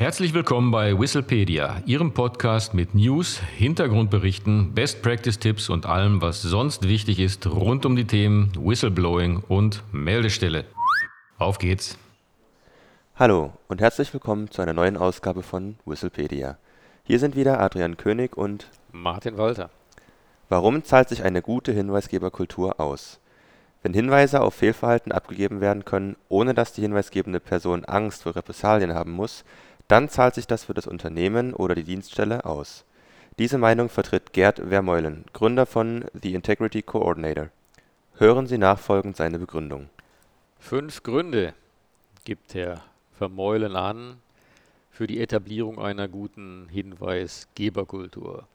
Herzlich willkommen bei Whistlepedia, Ihrem Podcast mit News, Hintergrundberichten, Best Practice Tipps und allem, was sonst wichtig ist rund um die Themen Whistleblowing und Meldestelle. Auf geht's! Hallo und herzlich willkommen zu einer neuen Ausgabe von Whistlepedia. Hier sind wieder Adrian König und Martin Walter. Warum zahlt sich eine gute Hinweisgeberkultur aus? Wenn Hinweise auf Fehlverhalten abgegeben werden können, ohne dass die hinweisgebende Person Angst vor Repressalien haben muss, dann zahlt sich das für das Unternehmen oder die Dienststelle aus. Diese Meinung vertritt Gerd Vermeulen, Gründer von The Integrity Coordinator. Hören Sie nachfolgend seine Begründung. Fünf Gründe gibt Herr Vermeulen an für die Etablierung einer guten Hinweisgeberkultur.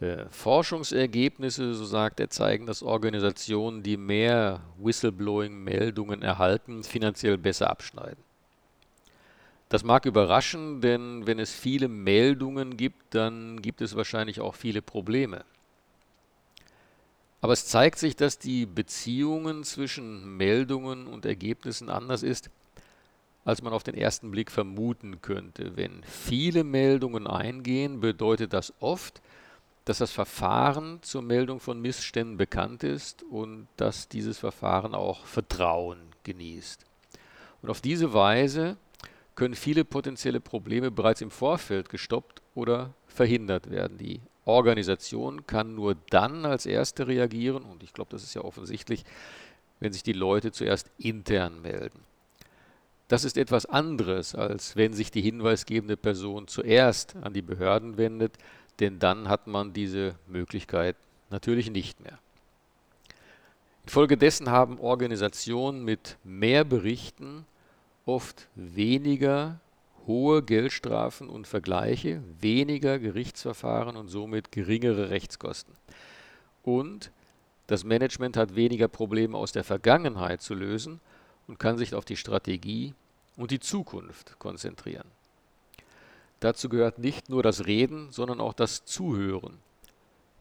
Äh, Forschungsergebnisse, so sagt er, zeigen, dass Organisationen, die mehr Whistleblowing-Meldungen erhalten, finanziell besser abschneiden. Das mag überraschen, denn wenn es viele Meldungen gibt, dann gibt es wahrscheinlich auch viele Probleme. Aber es zeigt sich, dass die Beziehungen zwischen Meldungen und Ergebnissen anders ist, als man auf den ersten Blick vermuten könnte. Wenn viele Meldungen eingehen, bedeutet das oft, dass das Verfahren zur Meldung von Missständen bekannt ist und dass dieses Verfahren auch Vertrauen genießt. Und auf diese Weise können viele potenzielle Probleme bereits im Vorfeld gestoppt oder verhindert werden. Die Organisation kann nur dann als erste reagieren, und ich glaube, das ist ja offensichtlich, wenn sich die Leute zuerst intern melden. Das ist etwas anderes, als wenn sich die hinweisgebende Person zuerst an die Behörden wendet, denn dann hat man diese Möglichkeit natürlich nicht mehr. Infolgedessen haben Organisationen mit mehr Berichten oft weniger hohe Geldstrafen und Vergleiche, weniger Gerichtsverfahren und somit geringere Rechtskosten. Und das Management hat weniger Probleme aus der Vergangenheit zu lösen und kann sich auf die Strategie und die Zukunft konzentrieren. Dazu gehört nicht nur das Reden, sondern auch das Zuhören.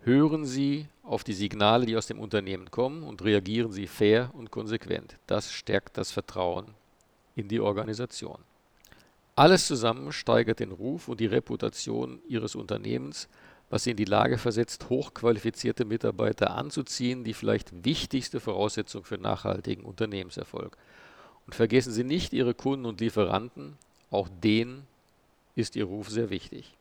Hören Sie auf die Signale, die aus dem Unternehmen kommen und reagieren Sie fair und konsequent. Das stärkt das Vertrauen in die Organisation. Alles zusammen steigert den Ruf und die Reputation Ihres Unternehmens, was Sie in die Lage versetzt, hochqualifizierte Mitarbeiter anzuziehen, die vielleicht wichtigste Voraussetzung für nachhaltigen Unternehmenserfolg. Und vergessen Sie nicht Ihre Kunden und Lieferanten, auch denen ist Ihr Ruf sehr wichtig.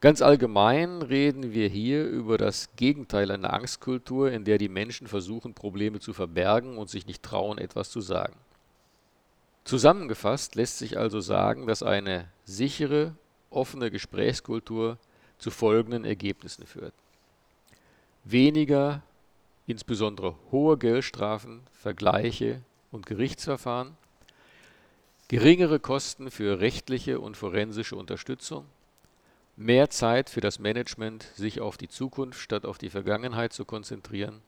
Ganz allgemein reden wir hier über das Gegenteil einer Angstkultur, in der die Menschen versuchen, Probleme zu verbergen und sich nicht trauen, etwas zu sagen. Zusammengefasst lässt sich also sagen, dass eine sichere, offene Gesprächskultur zu folgenden Ergebnissen führt. Weniger, insbesondere hohe Geldstrafen, Vergleiche und Gerichtsverfahren, geringere Kosten für rechtliche und forensische Unterstützung, mehr Zeit für das Management, sich auf die Zukunft statt auf die Vergangenheit zu konzentrieren,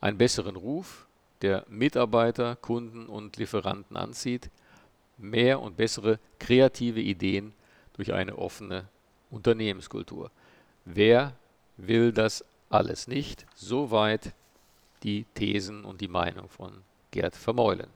einen besseren Ruf, der Mitarbeiter, Kunden und Lieferanten anzieht, mehr und bessere kreative Ideen durch eine offene Unternehmenskultur. Wer will das alles nicht? Soweit die Thesen und die Meinung von Gerd Vermeulen.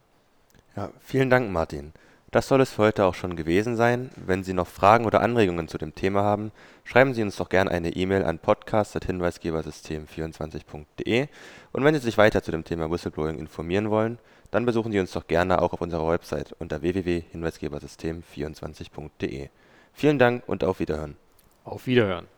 Ja, vielen Dank, Martin. Das soll es für heute auch schon gewesen sein. Wenn Sie noch Fragen oder Anregungen zu dem Thema haben, schreiben Sie uns doch gerne eine E-Mail an podcast.hinweisgebersystem24.de. Und wenn Sie sich weiter zu dem Thema Whistleblowing informieren wollen, dann besuchen Sie uns doch gerne auch auf unserer Website unter www.hinweisgebersystem24.de. Vielen Dank und auf Wiederhören. Auf Wiederhören.